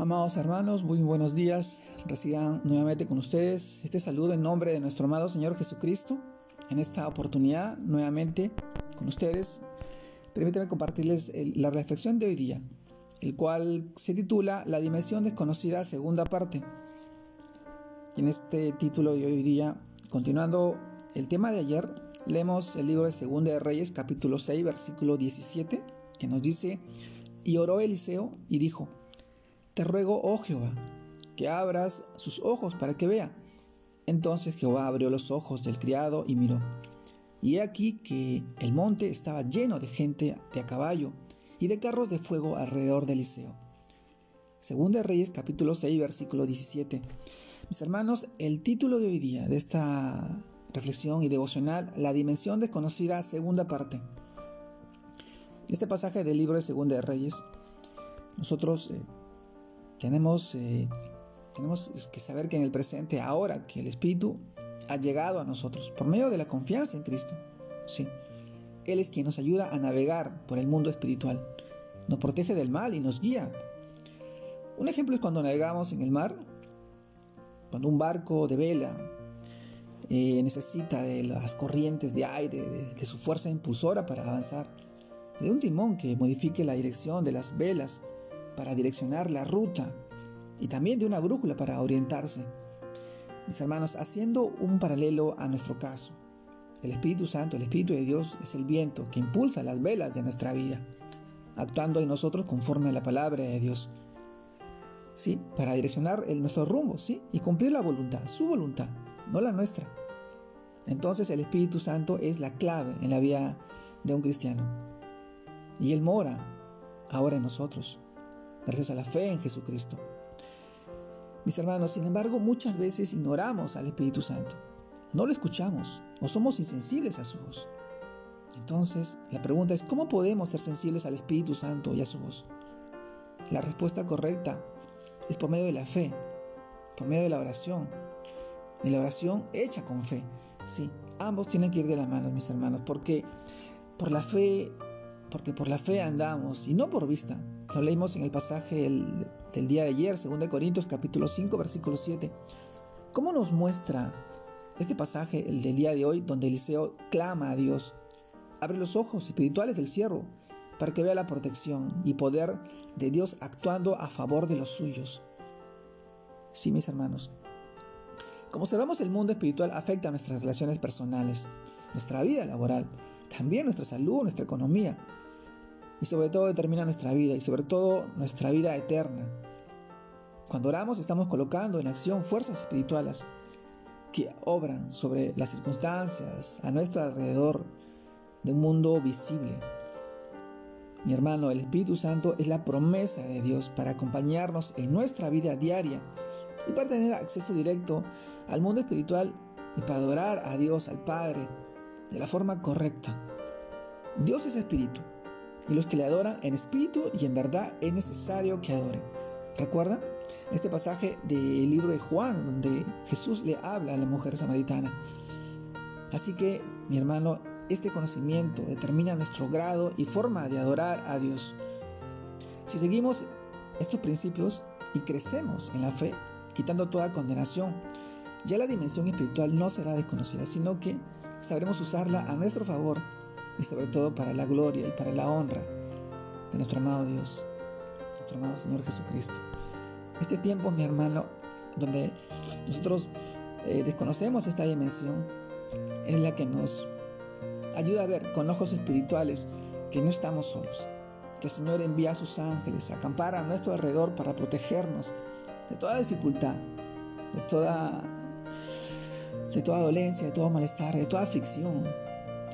Amados hermanos, muy buenos días. Reciban nuevamente con ustedes este saludo en nombre de nuestro amado Señor Jesucristo. En esta oportunidad, nuevamente con ustedes, permítanme compartirles la reflexión de hoy día, el cual se titula La dimensión desconocida, segunda parte. En este título de hoy día, continuando el tema de ayer, leemos el libro de Segunda de Reyes, capítulo 6, versículo 17, que nos dice: Y oró Eliseo y dijo, te ruego, oh Jehová, que abras sus ojos para que vea. Entonces Jehová abrió los ojos del criado y miró. Y he aquí que el monte estaba lleno de gente de a caballo y de carros de fuego alrededor de Eliseo. Segunda Reyes capítulo 6 versículo 17. Mis hermanos, el título de hoy día de esta reflexión y devocional, la dimensión desconocida, segunda parte. Este pasaje del libro de Segunda de Reyes, nosotros eh, tenemos, eh, tenemos que saber que en el presente, ahora que el Espíritu ha llegado a nosotros por medio de la confianza en Cristo, sí, Él es quien nos ayuda a navegar por el mundo espiritual, nos protege del mal y nos guía. Un ejemplo es cuando navegamos en el mar, cuando un barco de vela eh, necesita de las corrientes de aire, de su fuerza impulsora para avanzar, de un timón que modifique la dirección de las velas para direccionar la ruta y también de una brújula para orientarse. Mis hermanos, haciendo un paralelo a nuestro caso, el Espíritu Santo, el Espíritu de Dios es el viento que impulsa las velas de nuestra vida, actuando en nosotros conforme a la palabra de Dios. Sí, para direccionar el, nuestro rumbo, sí, y cumplir la voluntad, su voluntad, no la nuestra. Entonces el Espíritu Santo es la clave en la vida de un cristiano. Y Él mora ahora en nosotros gracias a la fe en Jesucristo. Mis hermanos, sin embargo, muchas veces ignoramos al Espíritu Santo. No lo escuchamos o somos insensibles a su voz. Entonces, la pregunta es, ¿cómo podemos ser sensibles al Espíritu Santo y a su voz? La respuesta correcta es por medio de la fe, por medio de la oración. Y la oración hecha con fe. Sí, ambos tienen que ir de la mano, mis hermanos, porque por la fe, porque por la fe andamos y no por vista. Lo leímos en el pasaje del, día de ayer, 2 Corintios capítulo 5, versículo 7. ¿Cómo nos muestra este pasaje, el del día de hoy, donde Eliseo clama a Dios? Abre los ojos espirituales del siervo para que vea la protección y poder de Dios actuando a favor de los suyos. Sí, mis hermanos. Como observamos, el mundo espiritual afecta a nuestras relaciones personales, nuestra vida laboral, también nuestra salud, nuestra economía, y sobre todo determina nuestra vida y sobre todo nuestra vida eterna. Cuando oramos estamos colocando en acción fuerzas espirituales que obran sobre las circunstancias a nuestro alrededor de un mundo visible. Mi hermano, el Espíritu Santo es la promesa de Dios para acompañarnos en nuestra vida diaria y para tener acceso directo al mundo espiritual y para adorar a Dios, al Padre, de la forma correcta. Dios es espíritu y los que le adoran en espíritu y en verdad es necesario que adoren. ¿Recuerda? Este pasaje del libro de Juan, donde Jesús le habla a la mujer samaritana. Así que, mi hermano, este conocimiento determina nuestro grado y forma de adorar a Dios. Si seguimos estos principios y crecemos en la fe, quitando toda condenación, ya la dimensión espiritual no será desconocida, sino que sabremos usarla a nuestro favor y sobre todo para la gloria y para la honra de nuestro amado Dios, nuestro amado Señor Jesucristo. Este tiempo, mi hermano, donde nosotros eh, desconocemos esta dimensión, es la que nos ayuda a ver con ojos espirituales que no estamos solos, que el Señor envía a sus ángeles a acampar a nuestro alrededor para protegernos de toda dificultad, de toda, de toda dolencia, de todo malestar, de toda aflicción,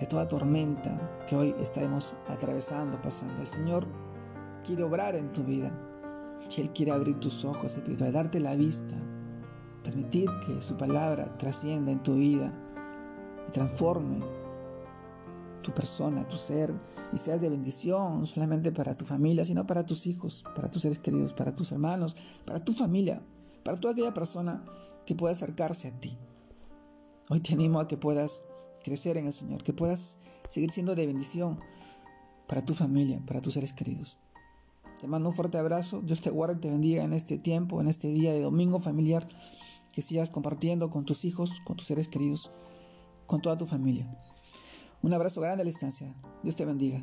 de toda tormenta que hoy estamos atravesando, pasando. El Señor quiere obrar en tu vida. Él quiere abrir tus ojos espirituales, darte la vista, permitir que su palabra trascienda en tu vida y transforme tu persona, tu ser, y seas de bendición no solamente para tu familia, sino para tus hijos, para tus seres queridos, para tus hermanos, para tu familia, para toda aquella persona que pueda acercarse a ti. Hoy te animo a que puedas crecer en el Señor, que puedas seguir siendo de bendición para tu familia, para tus seres queridos. Te mando un fuerte abrazo. Dios te guarde y te bendiga en este tiempo, en este día de domingo familiar, que sigas compartiendo con tus hijos, con tus seres queridos, con toda tu familia. Un abrazo grande a la distancia. Dios te bendiga.